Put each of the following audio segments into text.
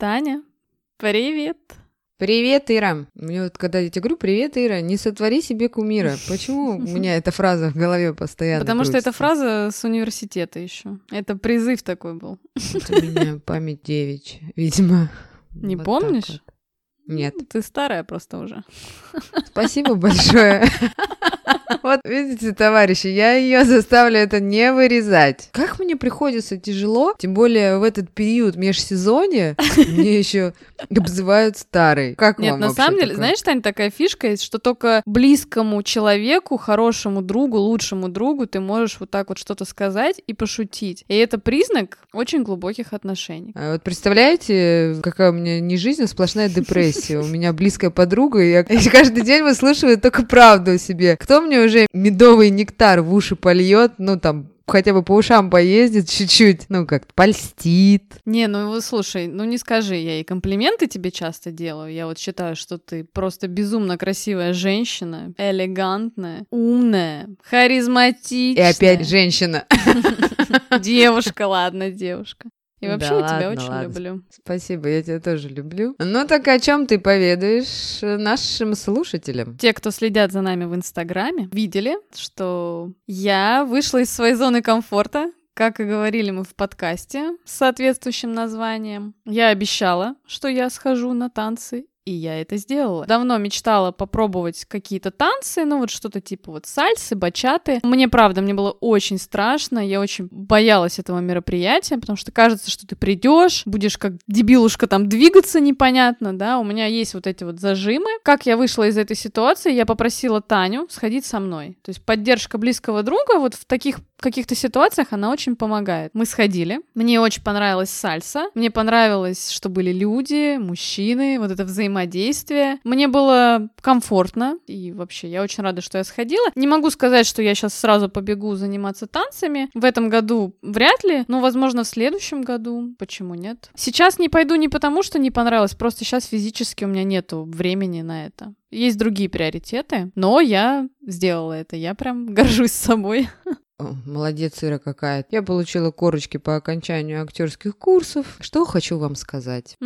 Таня, привет. Привет, Ира. Мне вот когда я тебе говорю, привет, Ира, не сотвори себе кумира. Почему у меня эта фраза в голове постоянно Потому что крутится? эта фраза с университета еще. Это призыв такой был. Вот у меня память девичья, видимо. Не Вот помнишь? вот. Нет. Ты старая просто уже. Спасибо большое. Вот видите, товарищи, я ее заставлю это не вырезать. Как мне приходится тяжело, тем более в этот период межсезонья мне еще обзывают старой. Как Нет, вам на самом деле, такое? знаешь, Тань, такая фишка есть, что только близкому человеку, хорошему другу, лучшему другу ты можешь вот так вот что-то сказать и пошутить. И это признак очень глубоких отношений. А вот представляете, какая у меня не жизнь, а сплошная депрессия. У меня близкая подруга, и я каждый день выслушиваю только правду о себе. Кто мне уже медовый нектар в уши польет, ну там хотя бы по ушам поездит чуть-чуть, ну как польстит. Не, ну вот слушай, ну не скажи, я и комплименты тебе часто делаю. Я вот считаю, что ты просто безумно красивая женщина, элегантная, умная, харизматичная. И опять женщина. Девушка, ладно, девушка. И Да вообще я тебя ладно, очень ладно. люблю. Спасибо, я тебя тоже люблю. Ну так о чем ты поведаешь нашим слушателям? Те, кто следят за нами в Инстаграме, видели, что я вышла из своей зоны комфорта, как и говорили мы в подкасте с соответствующим названием. Я обещала, что я схожу на танцы, и я это сделала. Давно мечтала попробовать какие-то танцы, ну вот что-то типа вот сальсы, бачаты. Мне, правда, мне было очень страшно, я очень боялась этого мероприятия, потому что кажется, что ты придешь, будешь как дебилушка там двигаться непонятно, да, у меня есть вот эти вот зажимы. Как я вышла из этой ситуации, я попросила Таню сходить со мной. То есть поддержка близкого друга вот в таких каких-то ситуациях она очень помогает. Мы сходили, мне очень понравилась сальса, мне понравилось, что были люди, мужчины, вот это взаимодействие. Мне было комфортно, и вообще я очень рада, что я сходила. Не могу сказать, что я сейчас сразу побегу заниматься танцами. В этом году вряд ли, но, возможно, в следующем году. Почему нет? Сейчас не пойду не потому, что не понравилось, просто сейчас физически у меня нету времени на это. Есть другие приоритеты, но я сделала это. Я прям горжусь собой. Молодец, Ира какая. Я получила корочки по окончанию актерских курсов. Что хочу вам сказать?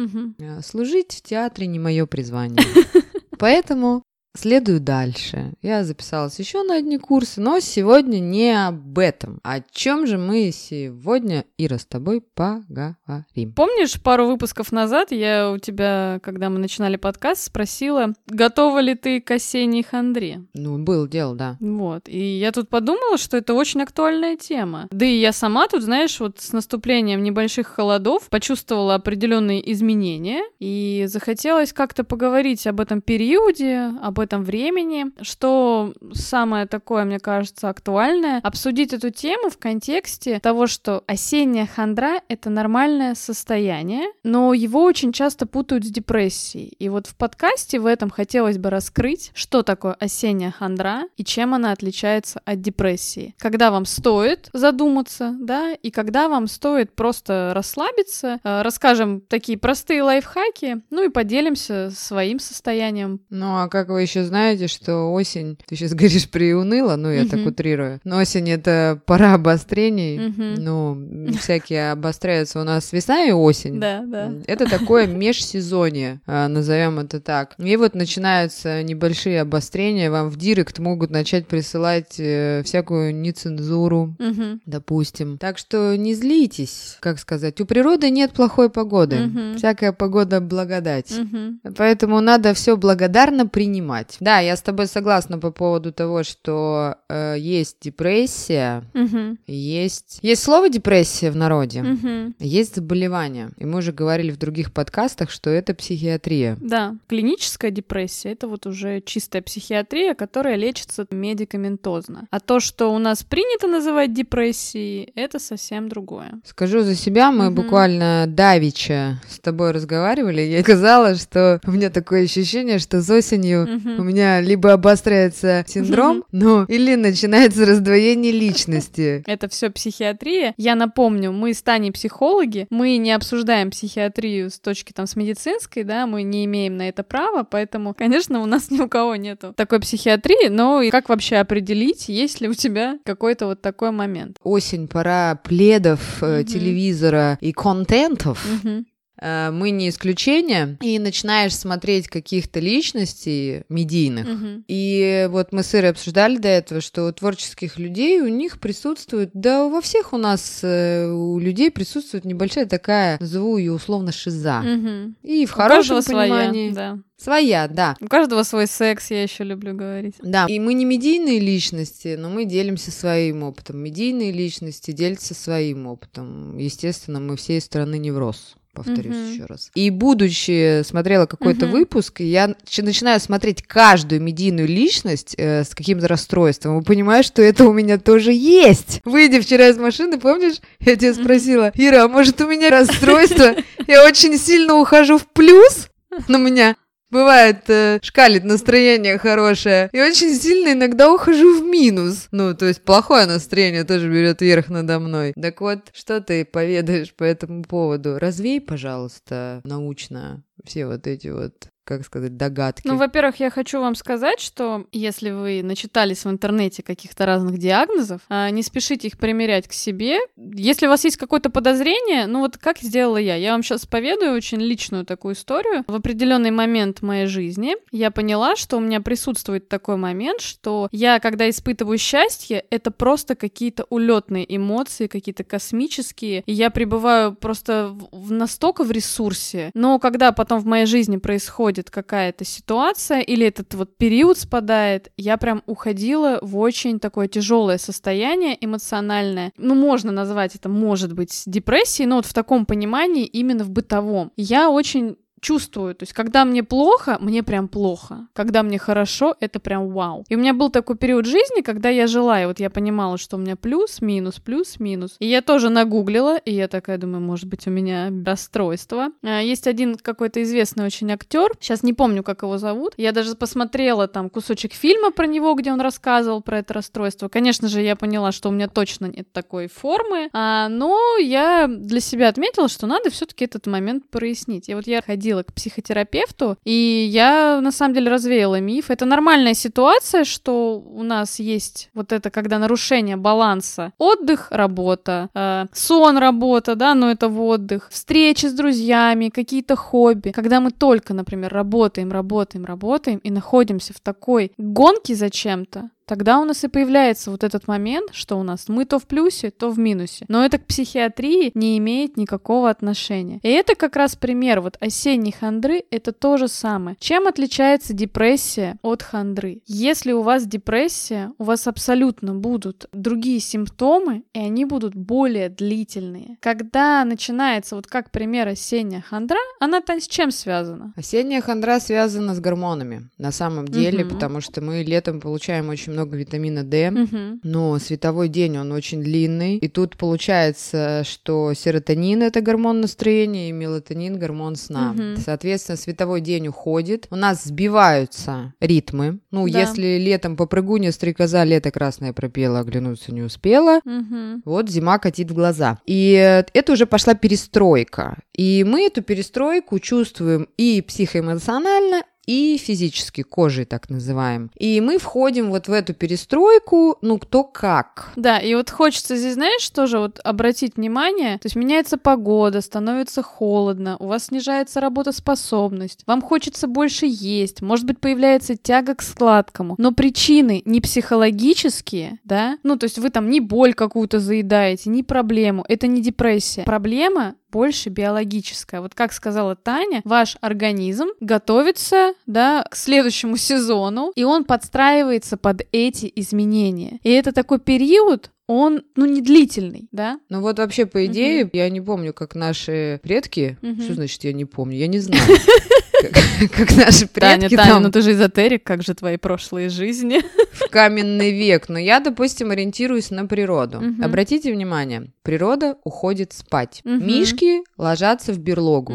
А, Служить в театре не мое призвание. Поэтому следую дальше. Я записалась еще на одни курсы, но сегодня не об этом. О чем же мы сегодня, Ира, с тобой поговорим? Помнишь, пару выпусков назад я у тебя, когда мы начинали подкаст, спросила, готова ли ты к осенней хандре? Ну, был дело, да. Вот. И я тут подумала, что это очень актуальная тема. Да и я сама тут, знаешь, вот с наступлением небольших холодов почувствовала определенные изменения. И захотелось как-то поговорить об этом периоде, об этом времени. Что самое такое, мне кажется, актуальное, обсудить эту тему в контексте того, что осенняя хандра — это нормальное состояние, но его очень часто путают с депрессией. И вот в подкасте в этом хотелось бы раскрыть, что такое осенняя хандра и чем она отличается от депрессии. Когда вам стоит задуматься, да, и когда вам стоит просто расслабиться, Э, расскажем такие простые лайфхаки, ну и поделимся своим состоянием. Ну, а как вы еще знаете, что осень, ты сейчас говоришь, приуныла, ну, я так Мгм. утрирую, но осень — это пора обострений, Мгм. ну, всякие обостряются у нас весна и осень. Да, да. Это такое межсезонье, а, назовем это так. И вот начинаются небольшие обострения, вам в директ могут начать присылать э, всякую нецензуру, Мгм. допустим. Так что не злитесь, как сказать. У природы нет плохой погоды. Мгм. Всякая погода благодать. Мгм. Поэтому надо все благодарно принимать. Да, я с тобой согласна по поводу того, что э, есть депрессия, Мгм. есть есть слово депрессия в народе. Мгм. Есть заболевание. И мы уже говорили в других подкастах, что это психиатрия. Да, клиническая депрессия это вот уже чистая психиатрия, которая лечится медикаментозно. А то, что у нас принято называть депрессией, это совсем другое. Скажу за себя, мы Мгм. буквально давича с тобой разговаривали. Я сказала, что у меня такое ощущение, что с осенью Мгм. У меня либо обостряется синдром, ну, или начинается раздвоение личности. Это все психиатрия. Я напомню, мы с Таней психологи, мы не обсуждаем психиатрию с точки там с медицинской, да, мы не имеем на это права, поэтому, конечно, у нас ни у кого нету такой психиатрии, но и как вообще определить, есть ли у тебя какой-то вот такой момент? Осень, пора пледов, Мгм. телевизора и контентов. Мгм. Э, мы не исключение, и начинаешь смотреть каких-то личностей медийных. Мгм. И вот мы с Ирой обсуждали до этого, что у творческих людей у них присутствует, да во всех у нас э, у людей присутствует небольшая такая, назову ее условно шиза. Мгм. И в У хорошем каждого своя, понимании. да. Своя, да. У каждого свой секс, я еще люблю говорить. Да, и мы не медийные личности, но мы делимся своим опытом. Медийные личности делятся своим опытом. Естественно, мы всей страны невроз. Повторюсь Мгм. еще раз. И будучи смотрела какой-то Мгм. выпуск, я нач- начинаю смотреть каждую медийную личность э, с каким-то расстройством, и понимаю, что это у меня тоже есть. Выйдя вчера из машины, помнишь, я тебя спросила, Ира, а может у меня расстройство? Я очень сильно ухожу в плюс, у меня Бывает, э, шкалит настроение хорошее. И очень сильно иногда ухожу в минус. Ну, то есть плохое настроение тоже берет верх надо мной. Так вот, что ты поведаешь по этому поводу? Развей, пожалуйста, научно все вот эти вот, как сказать, догадки. Ну, во-первых, я хочу вам сказать, что если вы начитались в интернете каких-то разных диагнозов, а, не спешите их примерять к себе. Если у вас есть какое-то подозрение, ну вот как сделала я, я вам сейчас поведаю очень личную такую историю. В определенный момент моей жизни я поняла, что у меня присутствует такой момент, что я, когда испытываю счастье, это просто какие-то улетные эмоции, какие-то космические, и я пребываю просто в, настолько в ресурсе. Но когда потом в моей жизни происходит какая-то ситуация или этот вот период спадает, я прям уходила в очень такое тяжелое состояние эмоциональное. Ну, можно назвать это, может быть, депрессией, но вот в таком понимании именно в бытовом. Я очень чувствую, то есть когда мне плохо, мне прям плохо. Когда мне хорошо, это прям вау. И у меня был такой период жизни, когда я жила, и вот я понимала, что у меня плюс, минус, плюс, минус. И я тоже нагуглила, и я такая думаю, может быть, у меня расстройство. А, Есть один какой-то известный очень актер, сейчас не помню, как его зовут. Я даже посмотрела там кусочек фильма про него, где он рассказывал про это расстройство. Конечно же, я поняла, что у меня точно нет такой формы, а, но я для себя отметила, что надо все-таки этот момент прояснить. И вот я ходила к психотерапевту, и я на самом деле развеяла миф. Это нормальная ситуация, что у нас есть вот это, когда нарушение баланса. Отдых, работа, э, сон, работа, да, но это в отдых, встречи с друзьями, какие-то хобби. Когда мы только, например, работаем, работаем, работаем и находимся в такой гонке за чем-то, Тогда у нас и появляется вот этот момент, что у нас мы то в плюсе, то в минусе. Но это к психиатрии не имеет никакого отношения. И это как раз пример вот осенней хандры, это то же самое. Чем отличается депрессия от хандры? Если у вас депрессия, у вас абсолютно будут другие симптомы, и они будут более длительные. Когда начинается, вот как пример осенняя хандра, она там с чем связана? Осенняя хандра связана с гормонами, на самом деле, Мгм. потому что мы летом получаем очень много витамина D, Мгм. но световой день, он очень длинный, и тут получается, что серотонин — это гормон настроения, и мелатонин — гормон сна. Мгм. Соответственно, световой день уходит, у нас сбиваются ритмы. Ну, Да. если летом попрыгунья стрекоза лето красное пропела, оглянуться не успела, Мгм. вот зима катит в глаза. И э, это уже пошла перестройка. И мы эту перестройку чувствуем и психоэмоционально, и физически, кожей так называем. И мы входим вот в эту перестройку, ну, кто как. Да, и вот хочется здесь, знаешь, тоже вот обратить внимание, то есть меняется погода, становится холодно, у вас снижается работоспособность, вам хочется больше есть, может быть, появляется тяга к сладкому, но причины не психологические, да, ну, то есть вы там не боль какую-то заедаете, не проблему, это не депрессия. Проблема больше биологическая. Вот как сказала Таня, ваш организм готовится, да, к следующему сезону, и он подстраивается под эти изменения. И это такой период, он, ну, не длительный, да? Ну вот вообще, по идее, я не помню, как наши предки... Мгм. Что значит я не помню? Я не знаю. Как- наши Таня, предки Таня, там ну ты же эзотерик, как же твои прошлые жизни? в каменный век. Но я, допустим, ориентируюсь на природу. Обратите внимание, природа уходит спать. Мишки ложатся в берлогу.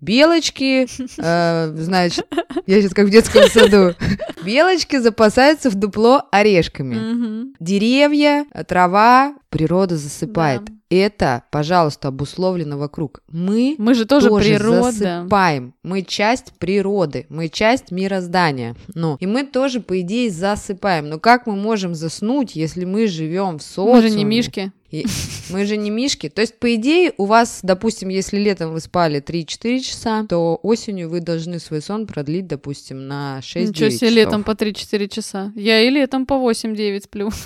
Белочки, э, значит, я сейчас как в детском саду. Белочки запасаются в дупло орешками. Деревья, трава, природа засыпает. Это, пожалуйста, обусловлено вокруг. Мы Мы же тоже, тоже природа. засыпаем. Мы часть природы, мы часть мироздания. Ну, и мы тоже, по идее, засыпаем. Но как мы можем заснуть, если мы живем в социуме? Мы же не мишки. И мы же не мишки. То есть, по идее, у вас, допустим, если летом вы спали 3-4 часа, то осенью вы должны свой сон продлить, допустим, на 6 Ничего себе, часов. летом по 3-4 часа. Я и летом по 8-9 сплю.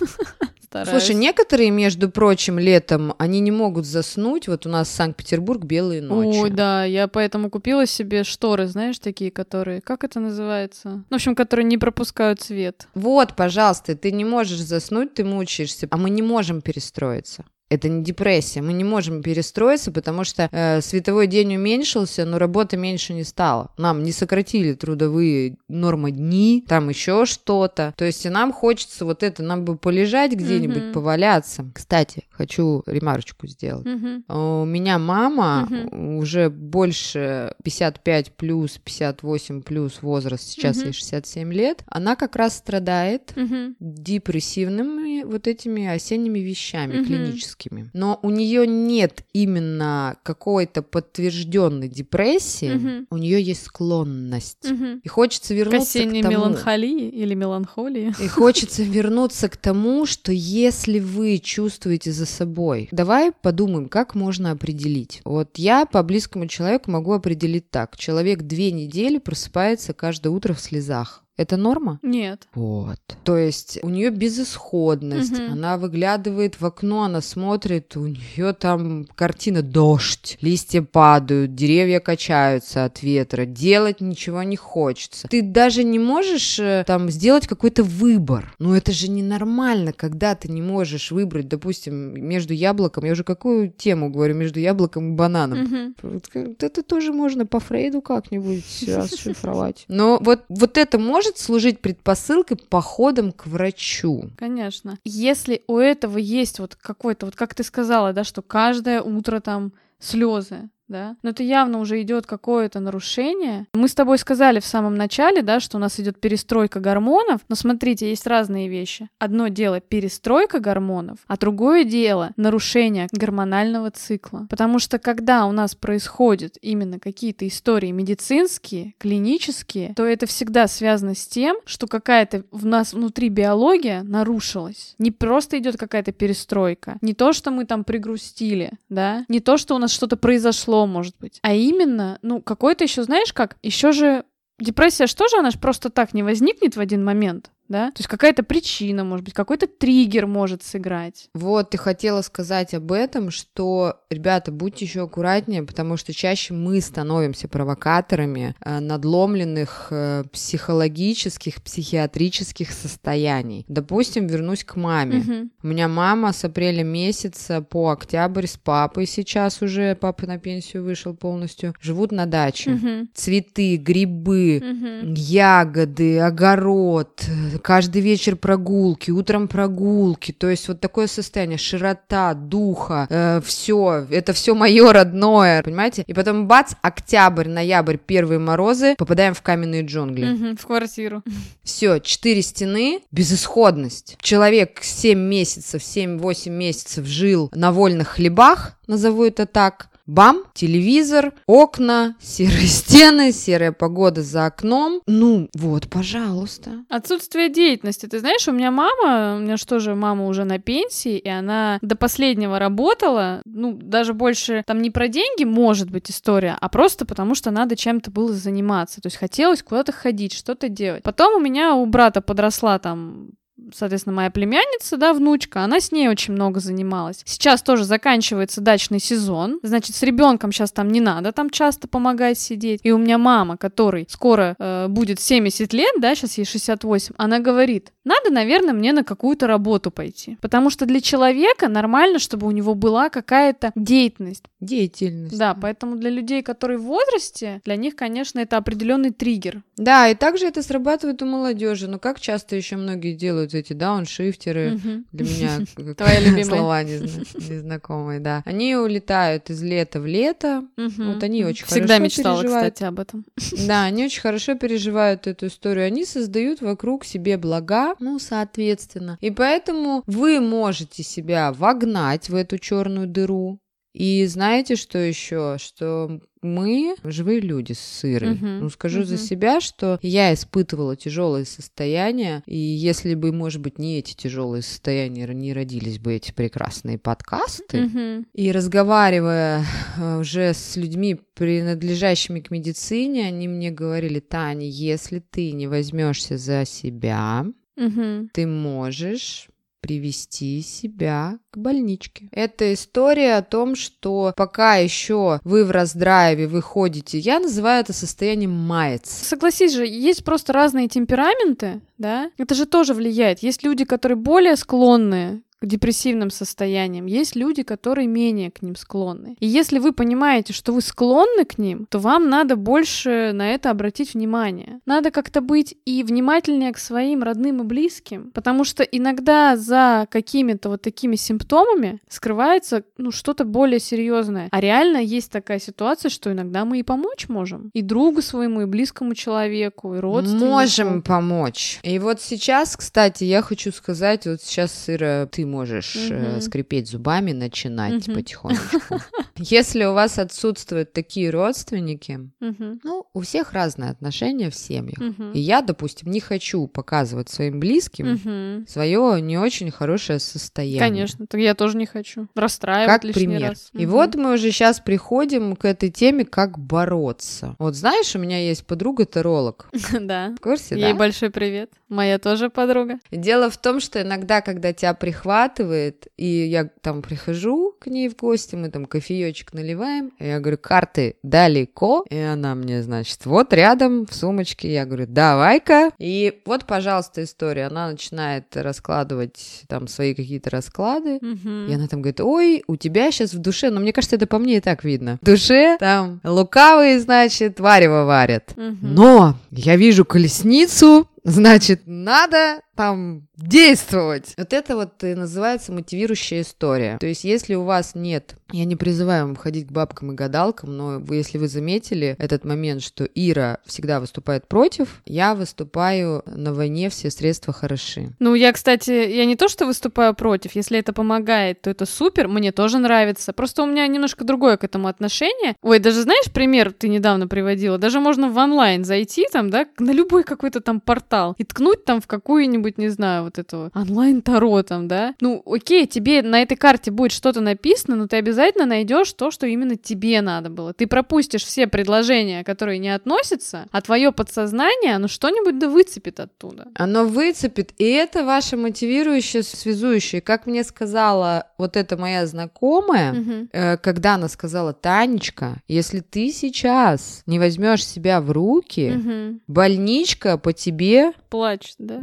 Стараюсь. Слушай, некоторые, между прочим, летом, они не могут заснуть. Вот у нас Санкт-Петербург белые ночи. Ой, да, я поэтому купила себе шторы, знаешь, такие, которые, как это называется? Ну, в общем, которые не пропускают свет. Вот, пожалуйста, ты не можешь заснуть, ты мучаешься, а мы не можем перестроиться. Это не депрессия. Мы не можем перестроиться, потому что э, световой день уменьшился, но работы меньше не стало. Нам не сократили трудовые нормы дни, там еще что-то. То есть и нам хочется вот это, нам бы полежать где-нибудь, Мгм. поваляться. Кстати, хочу ремарочку сделать. Мгм. У меня мама Мгм. уже больше 55 плюс, 58 плюс возраст, сейчас Мгм. ей 67 лет. Она как раз страдает Мгм. депрессивными вот этими осенними вещами Мгм. клиническими. Но у нее нет именно какой-то подтвержденной депрессии, Мгм. у нее есть склонность. Мгм. И хочется К вернуться осенней к тому. меланхолии или меланхолии. И хочется вернуться к тому, что если вы чувствуете за собой, давай подумаем, как можно определить. Вот я по близкому человеку могу определить так. Человек две недели просыпается каждое утро в слезах. Это норма? Нет. Вот. То есть у нее безысходность, Мгм. она выглядывает в окно, она смотрит, у нее там картина дождь, листья падают, деревья качаются от ветра, делать ничего не хочется. Ты даже не можешь э, там сделать какой-то выбор. Ну это же ненормально, когда ты не можешь выбрать, допустим, между яблоком, я уже какую тему говорю, между яблоком и бананом. Как- Это тоже можно по Фрейду как-нибудь расшифровать. Но вот, вот это может служить предпосылкой походом к врачу. Конечно. Если у этого есть вот какой-то, вот как ты сказала, да, что каждое утро там слезы, да, но это явно уже идет какое-то нарушение. Мы с тобой сказали в самом начале, да, что у нас идет перестройка гормонов, но смотрите, есть разные вещи. Одно дело перестройка гормонов, а другое дело нарушение гормонального цикла. Потому что когда у нас происходят именно какие-то истории медицинские, клинические, то это всегда связано с тем, что какая-то в нас внутри биология нарушилась. Не просто идет какая-то перестройка, не то, что мы там пригрустили, да, не то, что у нас что-то произошло, может быть, а именно, ну, какой-то еще, знаешь как, еще же депрессия что же, она же просто так не возникнет в один момент, да? То есть какая-то причина, может быть, какой-то триггер может сыграть. Вот, ты хотела сказать об этом, что, ребята, будьте еще аккуратнее, потому что чаще мы становимся провокаторами э, надломленных э, психологических, психиатрических состояний. Допустим, вернусь к маме. Мгм. У меня мама с апреля месяца по октябрь с папой сейчас уже, папа на пенсию вышел полностью, живут на даче. Мгм. Цветы, грибы, Мгм. ягоды, огород, каждый вечер прогулки, утром прогулки, то есть вот такое состояние, широта духа, все, это все мое родное, понимаете? И потом бац, октябрь, ноябрь, первые морозы, попадаем в каменные джунгли. В квартиру. Все, четыре стены, безысходность. Человек 7 месяцев, 7-8 месяцев жил на вольных хлебах, назову это так. Бам, телевизор, окна, серые стены, серая погода за окном. Ну, вот, пожалуйста. Отсутствие деятельности. Ты знаешь, у меня мама, у меня что же, мама уже на пенсии, и она до последнего работала, ну, даже больше, там не про деньги, может быть, история, а просто потому, что надо чем-то было заниматься. То есть хотелось куда-то ходить, что-то делать. Потом у меня у брата подросла там соответственно, моя племянница, да, внучка, она с ней очень много занималась. Сейчас тоже заканчивается дачный сезон, значит, с ребенком сейчас там не надо там часто помогать сидеть. И у меня мама, которой скоро э, будет 70 лет, да, сейчас ей 68, она говорит, надо, наверное, мне на какую-то работу пойти. Потому что для человека нормально, чтобы у него была какая-то деятельность. Деятельность. Да, поэтому для людей, которые в возрасте, для них, конечно, это определенный триггер. Да, и также это срабатывает у молодежи. Но как часто еще многие делают эти дауншифтеры? Мгм. Для меня слова незна- незнакомые, да. Они улетают из лета в лето. Вот они очень Всегда мечтала, кстати, об этом. Да, они очень хорошо переживают эту историю. Они создают вокруг себе блага, ну, соответственно. И поэтому вы можете себя вогнать в эту черную дыру, И знаете, что еще? Что мы живые люди с Ирой. Мгм, Ну, скажу за мгм. себя, что я испытывала тяжелые состояния, и если бы, может быть, не эти тяжелые состояния, не родились бы эти прекрасные подкасты, Мгм. и разговаривая э, уже с людьми, принадлежащими к медицине, они мне говорили, Таня, если ты не возьмешься за себя, Мгм. ты можешь привести себя к больничке. Это история о том, что пока еще вы в раздрайве, вы ходите, я называю это состоянием маяц. Согласись же, есть просто разные темпераменты, да? Это же тоже влияет. Есть люди, которые более склонны депрессивным состояниям, есть люди, которые менее к ним склонны. И если вы понимаете, что вы склонны к ним, то вам надо больше на это обратить внимание. Надо как-то быть и внимательнее к своим родным и близким, потому что иногда за какими-то вот такими симптомами скрывается ну, что-то более серьезное. А реально есть такая ситуация, что иногда мы и помочь можем. И другу своему, и близкому человеку, и родственнику. Можем помочь. И вот сейчас, кстати, я хочу сказать, вот сейчас, Ира, ты можешь Мгм. скрипеть зубами, начинать Мгм. потихонечку. Если у вас отсутствуют такие родственники, Мгм. ну, у всех разные отношения в семьях. Мгм. И я, допустим, не хочу показывать своим близким Мгм. свое не очень хорошее состояние. Конечно, так я тоже не хочу расстраивать Как пример. раз. И вот мы уже сейчас приходим к этой теме, как бороться. Вот знаешь, у меня есть подруга-таролог. да. В курсе, Ей да? большой привет. Моя тоже подруга. Дело в том, что иногда, когда тебя прихватывает, и я там прихожу к ней в гости, мы там кофеечек наливаем, и я говорю, карты далеко, и она мне, значит, вот рядом в сумочке, я говорю, давай-ка, и вот, пожалуйста, история, она начинает раскладывать там свои какие-то расклады, Мгм. и она там говорит, ой, у тебя сейчас в душе, но мне кажется, это по мне и так видно, в душе там лукавые, значит, варево варят. Мгм. Но я вижу колесницу, значит, надо там действовать. Вот это вот и называется мотивирующая история. То есть, если у вас нет, я не призываю вам ходить к бабкам и гадалкам, но если вы заметили этот момент, что Ира всегда выступает против, я выступаю на войне, все средства хороши. Ну, я, кстати, я не то, что выступаю против. Если это помогает, то это супер, мне тоже нравится. Просто у меня немножко другое к этому отношение. Ой, даже знаешь, пример ты недавно приводила? Даже можно в онлайн зайти там, да, на любой какой-то там портал и ткнуть там в какую-нибудь, не знаю, вот эту онлайн-таро там, да. Ну, окей, тебе на этой карте будет что-то написано, но ты обязательно найдешь то, что именно тебе надо было. Ты пропустишь все предложения, которые не относятся, а твое подсознание, оно что-нибудь да выцепит оттуда. Оно выцепит, и это ваше мотивирующее, связующее. Как мне сказала вот эта моя знакомая, Мгм. э, когда она сказала, Танечка, если ты сейчас не возьмешь себя в руки, Мгм. больничка по тебе, Плачет, да?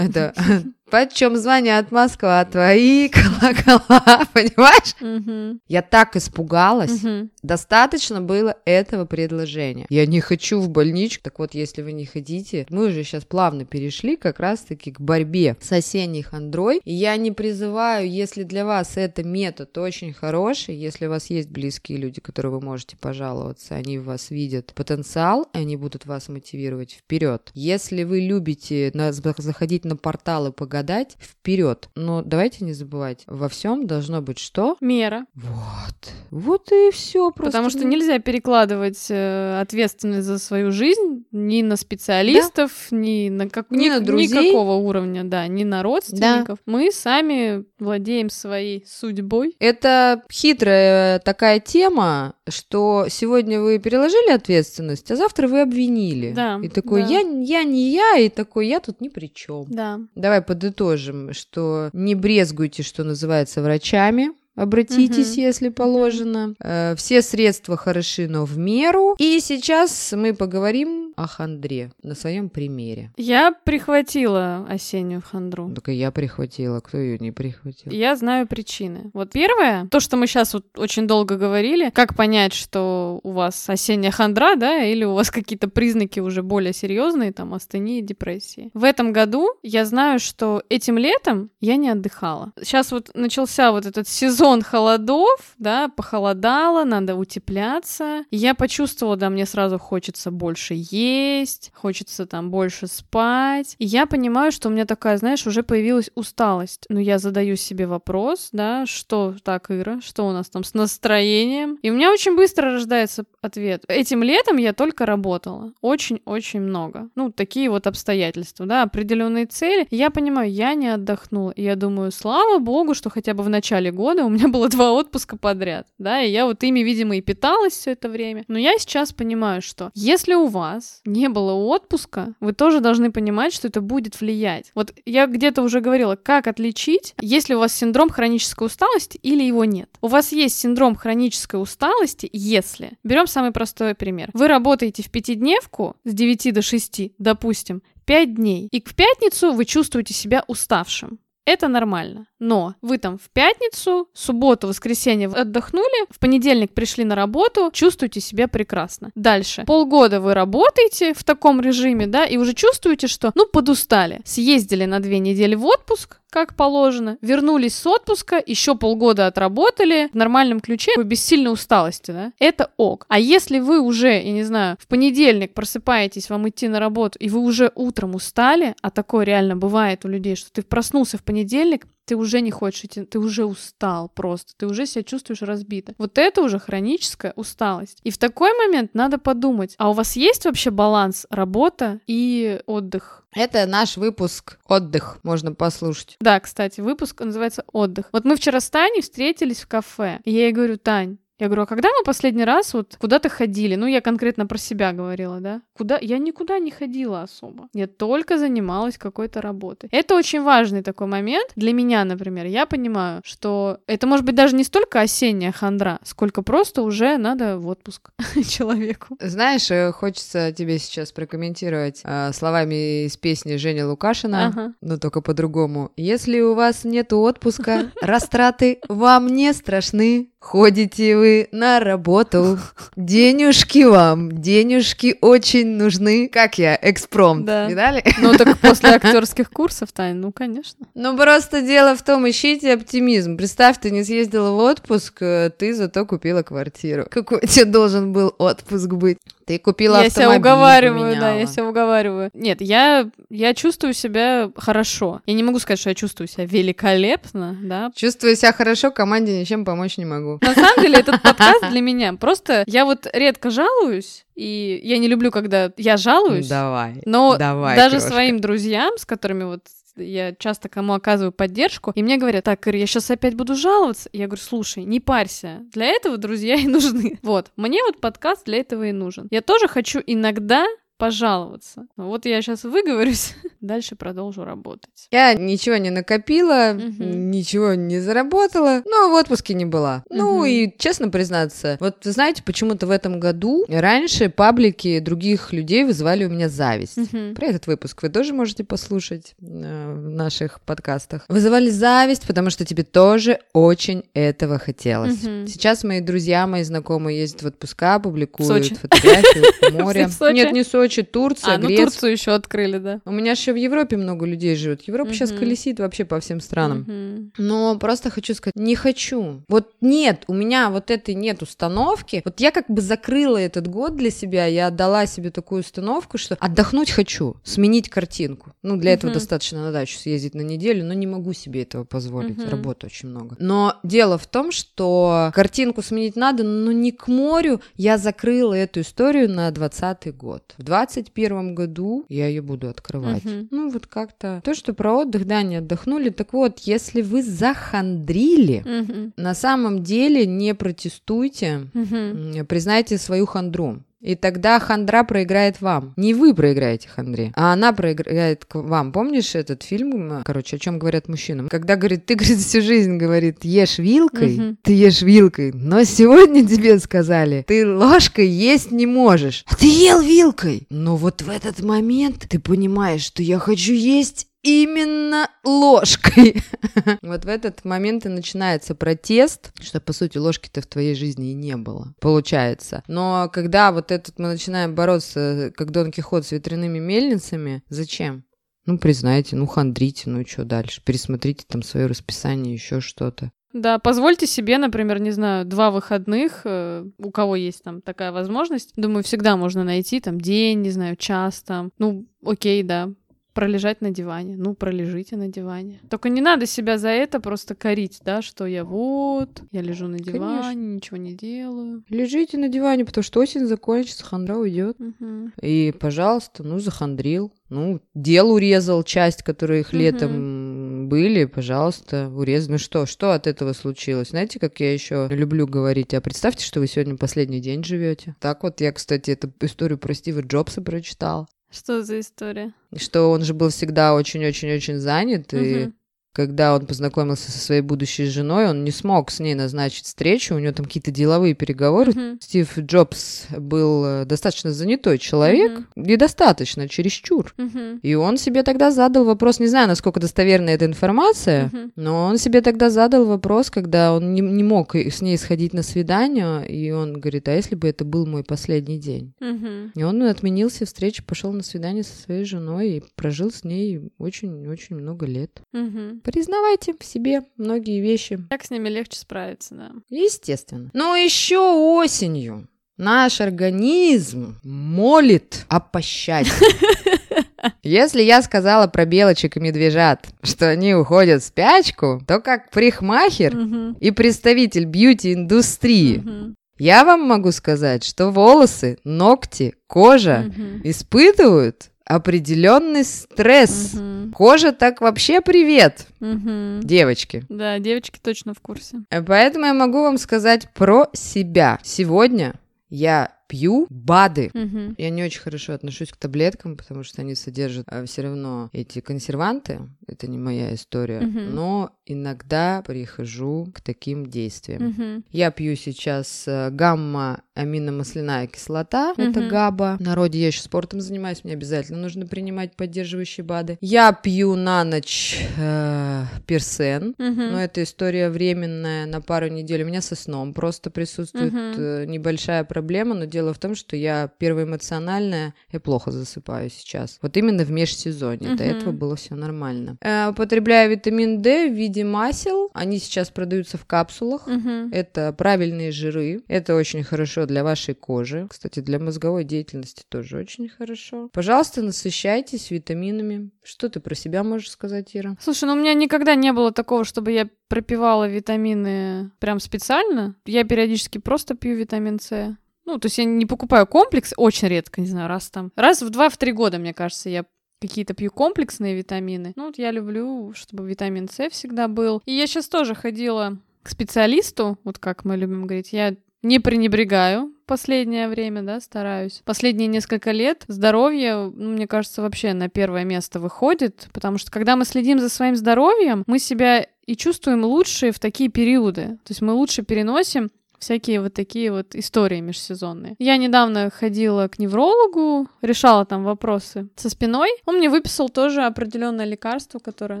Это, почем звание от Москвы, а твои колокола, понимаешь? Мгм. Я так испугалась. Мгм. Достаточно было этого предложения. Я не хочу в больничку. Так вот, если вы не хотите, мы уже сейчас плавно перешли как раз-таки к борьбе с осенней хандрой. И я не призываю, если для вас это метод очень хороший, если у вас есть близкие люди, которые вы можете пожаловаться, они в вас видят потенциал, и они будут вас мотивировать вперед. Если вы любите на- заходить на порталы погадать, вперед. Но давайте не забывать, во всем должно быть что? Мера. Вот. Вот и все. Потому что нельзя перекладывать э, ответственность за свою жизнь ни на специалистов, ни на, как... Ни на друзей. никакого уровня, да, ни на родственников. Мы сами владеем своей судьбой. Это хитрая такая тема, что сегодня вы переложили ответственность, а завтра вы обвинили. Да, И такой, да. я, я не я, и такой, я тут ни при чем. Да. Давай подытожим, что не брезгуйте, что называется, врачами. Обратитесь, Мгм. если положено. Э, все средства хороши, но в меру. И сейчас мы поговорим о хандре на своем примере. Я прихватила осеннюю хандру. Только я прихватила, кто ее не прихватил? Я знаю причины. Вот первое, то, что мы сейчас вот очень долго говорили, как понять, что у вас осенняя хандра, да, или у вас какие-то признаки уже более серьезные, там, астении, депрессии. В этом году я знаю, что этим летом я не отдыхала. Сейчас вот начался вот этот сезон холодов, да, похолодало, надо утепляться. Я почувствовала, да, мне сразу хочется больше есть, хочется там больше спать. И я понимаю, что у меня такая, знаешь, уже появилась усталость. Но я задаю себе вопрос, да, что так, Ира, что у нас там с настроением? И у меня очень быстро рождается ответ. Этим летом я только работала. Очень-очень много. Ну, такие вот обстоятельства, да, определенные цели. Я понимаю, я не отдохнула. Я думаю, слава богу, что хотя бы в начале года у меня было два отпуска подряд, да, и я вот ими, видимо, и питалась все это время. Но я сейчас понимаю, что если у вас не было отпуска, вы тоже должны понимать, что это будет влиять. Вот я где-то уже говорила, как отличить, если у вас синдром хронической усталости или его нет. У вас есть синдром хронической усталости, если... Берем самый простой пример. Вы работаете в пятидневку с 9 до 6, допустим, 5 дней, и в пятницу вы чувствуете себя уставшим. Это нормально. Но вы там в пятницу, субботу, воскресенье отдохнули, в понедельник пришли на работу, чувствуете себя прекрасно. Дальше. Полгода вы работаете в таком режиме, да, и уже чувствуете, что, ну, подустали. Съездили на две недели в отпуск, как положено, вернулись с отпуска, еще полгода отработали в нормальном ключе, без сильной усталости, да, это ок. А если вы уже, я не знаю, в понедельник просыпаетесь, вам идти на работу, и вы уже утром устали, а такое реально бывает у людей, что ты проснулся в понедельник, ты уже не хочешь идти, ты уже устал просто, ты уже себя чувствуешь разбито. Вот это уже хроническая усталость. И в такой момент надо подумать, а у вас есть вообще баланс работа и отдых? Это наш выпуск «Отдых», можно послушать. Да, кстати, выпуск называется «Отдых». Вот мы вчера с Таней встретились в кафе, и я ей говорю, Тань, я говорю, а когда мы последний раз вот куда-то ходили? Ну, я конкретно про себя говорила, да? Куда? Я никуда не ходила особо. Я только занималась какой-то работой. Это очень важный такой момент. Для меня, например, я понимаю, что это может быть даже не столько осенняя хандра, сколько просто уже надо в отпуск человеку. Знаешь, э, хочется тебе сейчас прокомментировать э, словами из песни Жени Лукашина, ага. но только по-другому. Если у вас нет отпуска, растраты вам не страшны. Ходите вы на работу, денежки вам, денежки очень нужны. Как я, экспромт, да. видали? Ну так после актерских курсов, Тань, ну конечно. Ну просто дело в том, ищите оптимизм. Представь, ты не съездила в отпуск, э, ты зато купила квартиру. Какой тебе должен был отпуск быть? Ты купила я автомобиль, себя уговариваю, поменяла. да, я себя уговариваю. Нет, я, я чувствую себя хорошо. Я не могу сказать, что я чувствую себя великолепно, да. Чувствую себя хорошо, команде ничем помочь не могу. На самом деле, этот подкаст для меня. Просто я вот редко жалуюсь, и я не люблю, когда я жалуюсь. Давай. Но давай, даже крошка. своим друзьям, с которыми вот я часто кому оказываю поддержку, и мне говорят, так, Ир, я сейчас опять буду жаловаться. Я говорю, слушай, не парься, для этого друзья и нужны. Вот, мне вот подкаст для этого и нужен. Я тоже хочу иногда пожаловаться. Вот я сейчас выговорюсь, дальше продолжу работать. Я ничего не накопила, угу. ничего не заработала, но в отпуске не была. Угу. Ну и честно признаться, вот знаете, почему-то в этом году раньше паблики других людей вызывали у меня зависть. Угу. Про этот выпуск вы тоже можете послушать э, в наших подкастах. Вызывали зависть, потому что тебе тоже очень этого хотелось. Угу. Сейчас мои друзья, мои знакомые ездят в отпуска, публикуют фотографии моря. Нет, не Сочи, Сочи, Турция, а, ну Греция. Турцию еще открыли, да. У меня еще в Европе много людей живет. Европа сейчас колесит вообще по всем странам. Но просто хочу сказать, не хочу. Вот нет, у меня вот этой нет установки. Вот я как бы закрыла этот год для себя, я отдала себе такую установку, что отдохнуть хочу, сменить картинку. Ну, для этого достаточно на дачу съездить на неделю, но не могу себе этого позволить. Работы очень много. Но дело в том, что картинку сменить надо, но не к морю. Я закрыла эту историю на 20 год. В 2021 году я ее буду открывать. Угу. Ну, вот как-то то, что про отдых, да, не отдохнули. Так вот, если вы захандрили, угу. на самом деле не протестуйте, угу. признайте свою хандру. И тогда хандра проиграет вам. Не вы проиграете хандре, а она проиграет к вам. Помнишь этот фильм, короче, о чем говорят мужчинам? Когда, говорит, ты, говорит, всю жизнь, говорит, ешь вилкой, угу. ты ешь вилкой, но сегодня тебе сказали, ты ложкой есть не можешь, а ты ел вилкой. Но вот в этот момент ты понимаешь, что я хочу есть именно ложкой. вот в этот момент и начинается протест, что, по сути, ложки-то в твоей жизни и не было, получается. Но когда вот этот мы начинаем бороться, как Дон Кихот с ветряными мельницами, зачем? Ну, признайте, ну, хандрите, ну, что дальше? Пересмотрите там свое расписание, еще что-то. Да, позвольте себе, например, не знаю, два выходных, э, у кого есть там такая возможность. Думаю, всегда можно найти там день, не знаю, час там. Ну, окей, да, пролежать на диване. Ну, пролежите на диване. Только не надо себя за это просто корить, да, что я вот, я лежу на диване, Конечно. ничего не делаю. Лежите на диване, потому что осень закончится, хандра уйдет. Угу. И, пожалуйста, ну, захандрил. Ну, дел урезал часть, которые их летом угу. были, пожалуйста, урезал. Ну что, что от этого случилось? Знаете, как я еще люблю говорить, а представьте, что вы сегодня последний день живете. Так вот, я, кстати, эту историю про Стива Джобса прочитал. Что за история? Что он же был всегда очень-очень-очень занят, угу. и когда он познакомился со своей будущей женой, он не смог с ней назначить встречу, у него там какие-то деловые переговоры. Mm-hmm. Стив Джобс был э, достаточно занятой человек, mm-hmm. недостаточно, чересчур. Mm-hmm. И он себе тогда задал вопрос, не знаю, насколько достоверна эта информация, mm-hmm. но он себе тогда задал вопрос, когда он не, не мог с ней сходить на свидание, и он говорит, а если бы это был мой последний день? Mm-hmm. И он отменил все встречи, пошел на свидание со своей женой и прожил с ней очень-очень много лет. Mm-hmm. Признавайте в себе многие вещи. Так с ними легче справиться, да. Естественно. Но еще осенью наш организм молит о пощаде. Если я сказала про белочек и медвежат, что они уходят в спячку, то как парикмахер угу. и представитель бьюти-индустрии угу. я вам могу сказать, что волосы, ногти, кожа угу. испытывают определенный стресс. Угу. Кожа так вообще привет, угу. девочки. Да, девочки точно в курсе. Поэтому я могу вам сказать про себя. Сегодня я пью БАДы. Угу. Я не очень хорошо отношусь к таблеткам, потому что они содержат а, все равно эти консерванты. Это не моя история. Угу. Но иногда прихожу к таким действиям. Угу. Я пью сейчас э, гамма аминомасляная кислота, угу. это ГАБА. В народе я еще спортом занимаюсь, мне обязательно нужно принимать поддерживающие БАДы. Я пью на ночь э, персен, угу. но эта история временная, на пару недель. У меня со сном просто присутствует угу. небольшая проблема, но дело в том, что я первоэмоциональная, я плохо засыпаю сейчас. Вот именно в межсезонье. Угу. До этого было все нормально. Э, употребляю витамин D в виде масел. Они сейчас продаются в капсулах. Угу. Это правильные жиры. Это очень хорошо для вашей кожи. Кстати, для мозговой деятельности тоже очень хорошо. Пожалуйста, насыщайтесь витаминами. Что ты про себя можешь сказать, Ира? Слушай, ну у меня никогда не было такого, чтобы я пропивала витамины прям специально. Я периодически просто пью витамин С. Ну, то есть я не покупаю комплекс, очень редко, не знаю, раз там. Раз в два, в три года, мне кажется, я какие-то пью комплексные витамины. Ну, вот я люблю, чтобы витамин С всегда был. И я сейчас тоже ходила к специалисту, вот как мы любим говорить, я не пренебрегаю последнее время, да, стараюсь. Последние несколько лет здоровье, ну, мне кажется, вообще на первое место выходит, потому что когда мы следим за своим здоровьем, мы себя и чувствуем лучше в такие периоды. То есть мы лучше переносим всякие вот такие вот истории межсезонные. Я недавно ходила к неврологу, решала там вопросы со спиной. Он мне выписал тоже определенное лекарство, которое,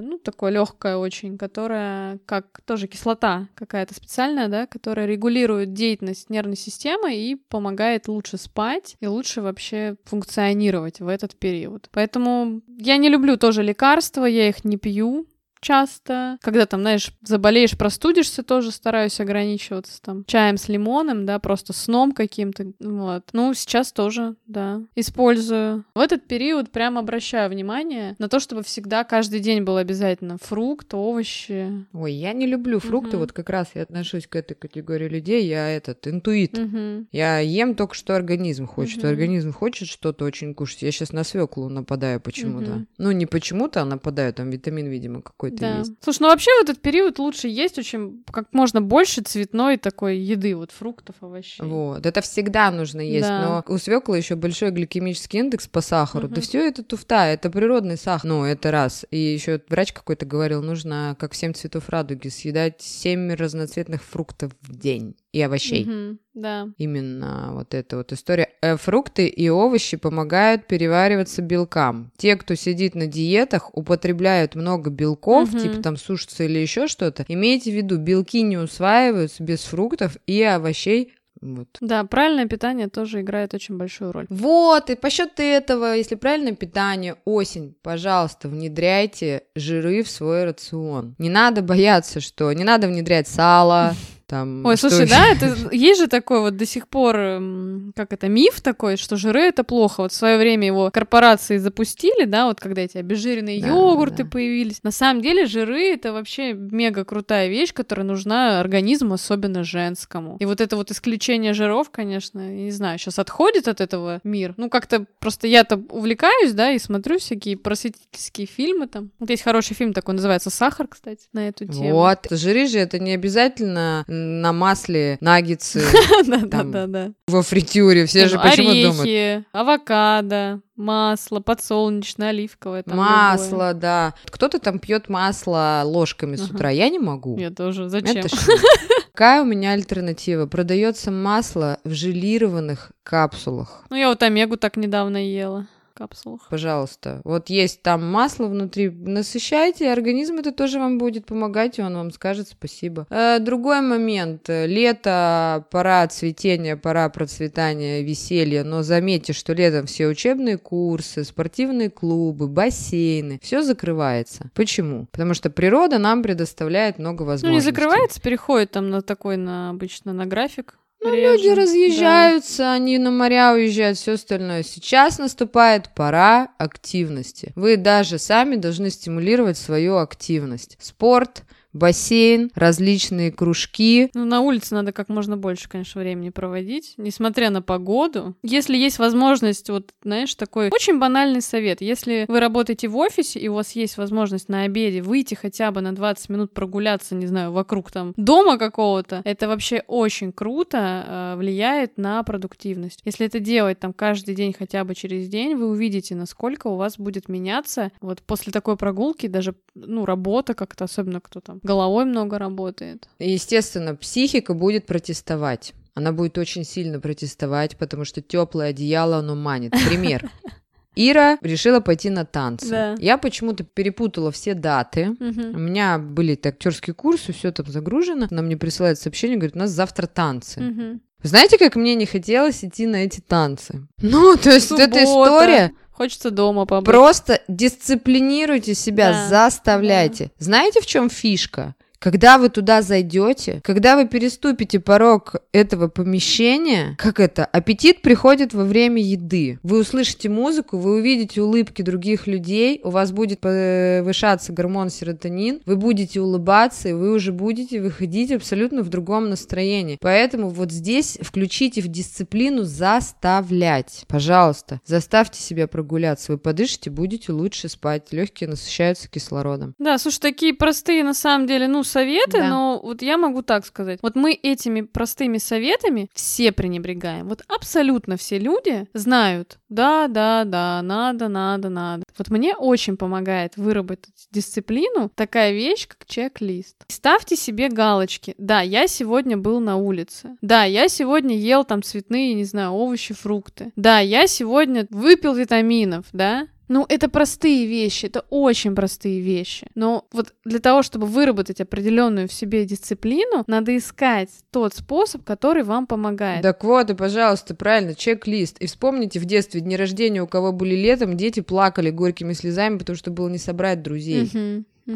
ну, такое легкое очень, которое как тоже кислота какая-то специальная, да, которая регулирует деятельность нервной системы и помогает лучше спать и лучше вообще функционировать в этот период. Поэтому я не люблю тоже лекарства, я их не пью, часто. Когда там, знаешь, заболеешь, простудишься, тоже стараюсь ограничиваться там чаем с лимоном, да, просто сном каким-то, вот. Ну, сейчас тоже, да, использую. В этот период прям обращаю внимание на то, чтобы всегда каждый день был обязательно фрукт, овощи. Ой, я не люблю фрукты, угу. вот как раз я отношусь к этой категории людей, я этот, интуит. Угу. Я ем только, что организм хочет. Угу. Организм хочет что-то очень кушать. Я сейчас на свеклу нападаю почему-то. Угу. Ну, не почему-то, а нападаю, там витамин, видимо, какой какой-то да. есть. Слушай, ну вообще в этот период лучше есть очень как можно больше цветной такой еды, вот фруктов, овощей. Вот, это всегда нужно есть, да. но у свеклы еще большой гликемический индекс по сахару. Угу. Да все это туфта, это природный сахар. Ну, это раз. И еще врач какой-то говорил, нужно, как семь цветов радуги, съедать семь разноцветных фруктов в день и овощей. Угу, да. Именно вот эта вот история. Э, фрукты и овощи помогают перевариваться белкам. Те, кто сидит на диетах, употребляют много белков, угу. типа там сушится или еще что-то. Имейте в виду, белки не усваиваются без фруктов и овощей Вот. Да, правильное питание тоже играет очень большую роль. Вот, и по счету этого, если правильное питание, осень, пожалуйста, внедряйте жиры в свой рацион. Не надо бояться, что не надо внедрять сало, там, Ой, слушай, еще? да, это есть же такой вот до сих пор, м, как это, миф такой, что жиры это плохо. Вот в свое время его корпорации запустили, да, вот когда эти обезжиренные Да, йогурты да. появились. На самом деле жиры это вообще мега крутая вещь, которая нужна организму, особенно женскому. И вот это вот исключение жиров, конечно, я не знаю, сейчас отходит от этого мир. Ну, как-то просто я-то увлекаюсь, да, и смотрю всякие просветительские фильмы там. Вот есть хороший фильм такой, называется «Сахар», кстати, на эту тему. Вот. Жиры же это не обязательно на масле, наггетсы Да-да-да. во фритюре. Все же почему думают? орехи, авокадо, масло, подсолнечное, оливковое. Там Масло, да. Кто-то там пьет масло ложками с Ага. утра. Я не могу. любое. Я тоже. Зачем? Это Какая у меня альтернатива? Продается масло в желированных капсулах. Ну, я вот омегу так недавно ела капсулах. Пожалуйста. Вот есть там масло внутри. Насыщайте, организм это тоже вам будет помогать, и он вам скажет спасибо. Э, другой момент. Лето, пора цветения, пора процветания, веселья. Но заметьте, что летом все учебные курсы, спортивные клубы, бассейны, все закрывается. Почему? Потому что природа нам предоставляет много Ну, возможностей. не закрывается, переходит там на такой, на обычно на график. Ну, реже. люди разъезжаются, они на моря уезжают, все остальное. Сейчас наступает пора активности. Вы даже сами должны стимулировать свою активность. Спорт, бассейн, различные кружки. Ну, на улице надо как можно больше, конечно, времени проводить, несмотря на погоду. Если есть возможность, вот, знаешь, такой очень банальный совет. Если вы работаете в офисе, и у вас есть возможность на обеде выйти хотя бы на 20 минут прогуляться, не знаю, вокруг там дома какого-то, это вообще очень круто э, влияет на продуктивность. Если это делать там каждый день хотя бы через день, вы увидите, насколько у вас будет меняться вот после такой прогулки даже, ну, работа как-то, особенно кто там головой много работает. Естественно, психика будет протестовать. Она будет очень сильно протестовать, потому что теплое одеяло, оно манит. Пример. Ира решила пойти на танцы. Да. Я почему-то перепутала все даты. Мгм. У меня были актерские курсы, все там загружено. Она мне присылает сообщение, говорит, у нас завтра танцы. Мгм. Знаете, как мне не хотелось идти на эти танцы? Ну, то есть вот эта Суббота. история. Хочется дома побыть. Просто дисциплинируйте себя, Да, заставляйте. Знаете, в чем фишка? Когда вы туда зайдете, когда вы переступите порог этого помещения, как это, аппетит приходит во время еды. Вы услышите музыку, вы увидите улыбки других людей, у вас будет повышаться гормон серотонин, вы будете улыбаться, и вы уже будете выходить абсолютно в другом настроении. Поэтому вот здесь включите в дисциплину заставлять. Пожалуйста, заставьте себя прогуляться. Вы подышите, будете лучше спать. Легкие насыщаются кислородом. Да, слушай, такие простые на самом деле, ну, советы, Да. но вот я могу так сказать. Вот мы этими простыми советами все пренебрегаем. Вот абсолютно все люди знают, да, да, да, надо, надо, надо. Вот мне очень помогает выработать дисциплину такая вещь, как чек-лист. Ставьте себе галочки. Да, я сегодня был на улице. Да, я сегодня ел там цветные, не знаю, овощи, фрукты. Да, я сегодня выпил витаминов, да? Ну, это простые вещи, это очень простые вещи. Но вот для того, чтобы выработать определенную в себе дисциплину, надо искать тот способ, который вам помогает. Так вот, и, пожалуйста, правильно, чек-лист. И вспомните в детстве дни рождения, у кого были летом, дети плакали горькими слезами, потому что было не собрать друзей.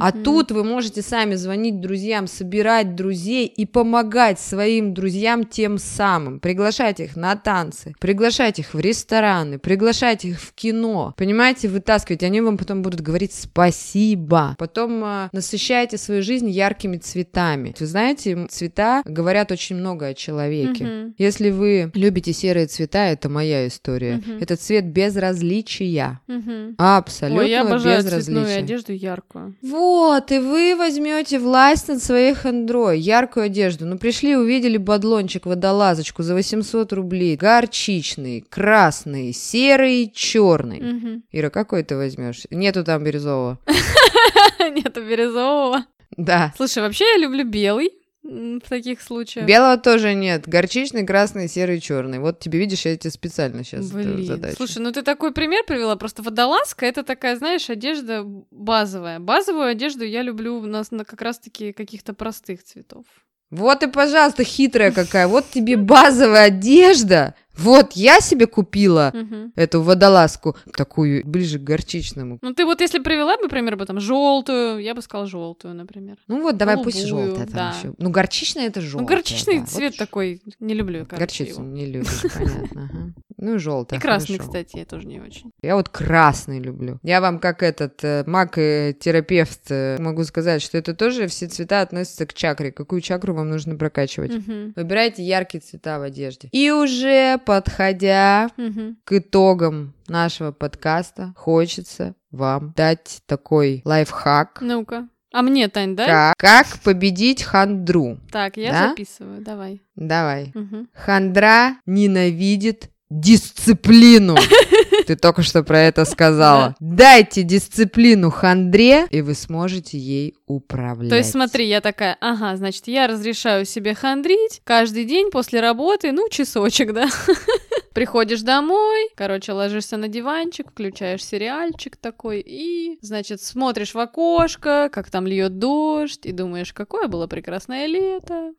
А тут вы можете сами звонить друзьям, собирать друзей и помогать своим друзьям тем самым. Приглашать их на танцы, приглашать их в рестораны, приглашать их в кино. Понимаете, вытаскивать. Они вам потом будут говорить спасибо. Потом э, насыщайте свою жизнь яркими цветами. Вы знаете, цвета говорят очень много о человеке. Мгм. Если вы любите серые цвета, это моя история. Мгм. Это цвет безразличия. Мгм. Абсолютно Ой, я обожаю безразличия. цветную одежду яркую. Вот, и вы возьмете власть над своей хандрой, яркую одежду. Ну, пришли, увидели бадлончик, водолазочку за 800 рублей. Горчичный, красный, серый, черный. Мгм. Ира, какой ты возьмешь? Нету там бирюзового. Нету бирюзового. Да. Слушай, вообще я люблю белый в таких случаях. Белого тоже нет. Горчичный, красный, серый, черный. Вот тебе, видишь, я тебе специально сейчас Блин, задачу. слушай, ну ты такой пример привела, просто водолазка это такая, знаешь, одежда базовая. Базовую одежду я люблю у нас на как раз-таки каких-то простых цветов. Вот и, пожалуйста, хитрая какая. Вот тебе базовая одежда. Вот, я себе купила Мгм. эту водолазку, такую, ближе к горчичному. Ну, ты вот если привела, например, бы там желтую, я бы сказала желтую, например. Ну вот, давай пусть Голубую, желтая там да. еще. Ну, горчичная это желтая. ну, горчичный да. цвет Вот такой, не люблю, короче, Горчицу его. не любишь, понятно. Ну, желтая. И красный, хорошо. кстати, я тоже не очень. Я вот красный люблю. Я вам как этот э, маг и терапевт э, могу сказать, что это тоже все цвета относятся к чакре. Какую чакру вам нужно прокачивать? Мгм. Выбирайте яркие цвета в одежде. И уже подходя Мгм. к итогам нашего подкаста, хочется вам дать такой лайфхак. Ну-ка. А мне, Тань, да? Как, как победить хандру. Так, я Да? записываю, давай. Давай. Мгм. Хандра ненавидит дисциплину. Ты только что про это сказала. Дайте дисциплину хандре, и вы сможете ей управлять. То есть смотри, я такая, ага, значит, я разрешаю себе хандрить каждый день после работы, ну, часочек, да. Приходишь домой, короче, ложишься на диванчик, включаешь сериальчик такой и, значит, смотришь в окошко, как там льет дождь, и думаешь, какое было прекрасное лето.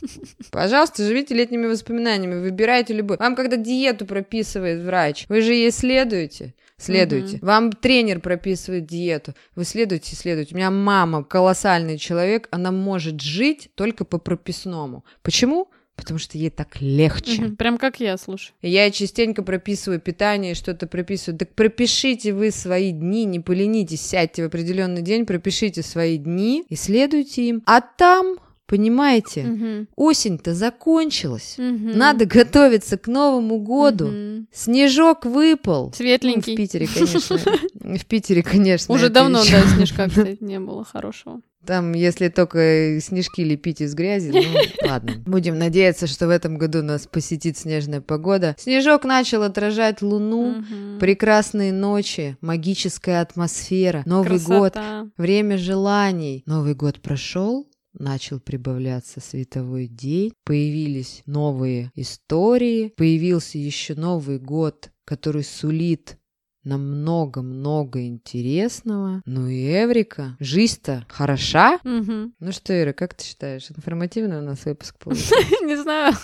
Пожалуйста, живите летними воспоминаниями, выбирайте любой. Вам когда диету прописывает врач, вы же ей следуете. Следуйте. Вам тренер прописывает диету. Вы следуйте, следуйте. У меня мама колоссальный человек, она может жить только по прописному. Почему? Потому что ей так легче. Мгм, Прям как я, слушай. Я частенько прописываю питание, что-то прописываю. Так пропишите вы свои дни, не поленитесь, сядьте в определенный день, пропишите свои дни и следуйте им. А там, понимаете, Мгм, осень-то закончилась. мгм, Надо готовиться к Новому году. мгм. Снежок выпал. Ну, Светленький. в Питере, конечно. В Питере, конечно. Уже давно, да, снежка, кстати, не было хорошего. Там, если только снежки лепить из грязи, ну ладно. Будем надеяться, что в этом году нас посетит снежная погода. Снежок начал отражать луну. Мгм. Прекрасные ночи, магическая атмосфера, Новый год, Красота. время желаний. Новый год прошел, начал прибавляться световой день, появились новые истории, появился еще Новый год, который сулит нам много-много интересного. Ну и Эврика, жизнь-то хороша. Мгм. Ну что, Ира, как ты считаешь, информативный у нас выпуск получился? Не знаю.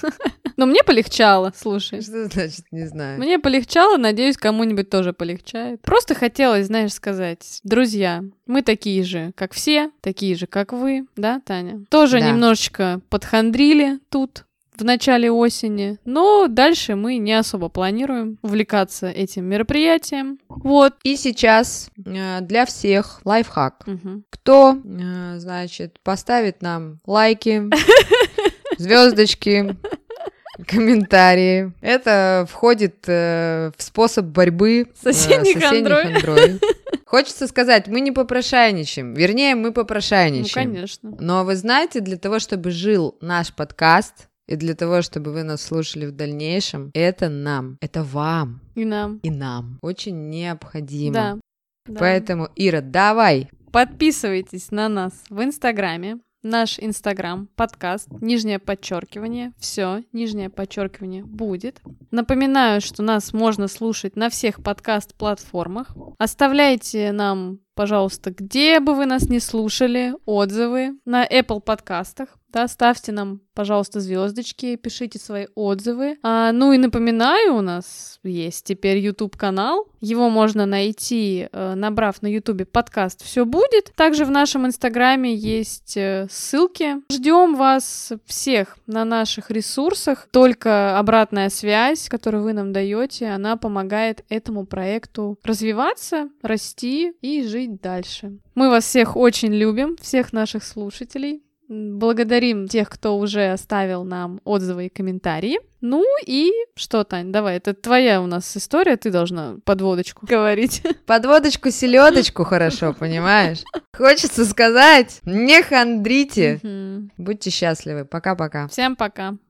Но мне полегчало, слушай. Что значит, не знаю. Мне полегчало, надеюсь, кому-нибудь тоже полегчает. Просто хотелось, знаешь, сказать, друзья, мы такие же, как все, такие же, как вы, да, Таня? Тоже Да. немножечко подхандрили тут в начале осени, но дальше мы не особо планируем увлекаться этим мероприятием. Вот. И сейчас э, для всех лайфхак. Мгм. Кто, э, значит, поставит нам лайки, звездочки, комментарии. Это входит э, в способ борьбы э, С осенней хандрой. хандрой. Хочется сказать, мы не попрошайничаем. Вернее, мы Ну, попрошайничаем. конечно. Но вы знаете, для того, чтобы жил наш подкаст, и для того, чтобы вы нас слушали в дальнейшем, это нам, это вам И нам. и нам очень необходимо. Да. да. Поэтому, Ира, давай. Подписывайтесь на нас в Инстаграме. Наш Инстаграм, подкаст, нижнее подчеркивание, все, нижнее подчеркивание будет. Напоминаю, что нас можно слушать на всех подкаст-платформах. Оставляйте нам, пожалуйста, где бы вы нас не слушали, отзывы на Apple подкастах. Да, ставьте нам, пожалуйста, звездочки, пишите свои отзывы. А, ну и напоминаю, у нас есть теперь YouTube канал. Его можно найти, э, набрав на YouTube подкаст «Все будет». Также в нашем инстаграме есть э, ссылки. Ждем вас всех на наших ресурсах. Только обратная связь, которую вы нам даете, она помогает этому проекту развиваться, расти и жить дальше. Мы вас всех очень любим, всех наших слушателей. Благодарим тех, кто уже оставил нам отзывы и комментарии. Ну и что, Тань, давай, это твоя у нас история, ты должна подводочку говорить. Подводочку, селедочку хорошо, понимаешь? Хочется сказать, не хандрите. Будьте счастливы. Пока-пока. Всем пока.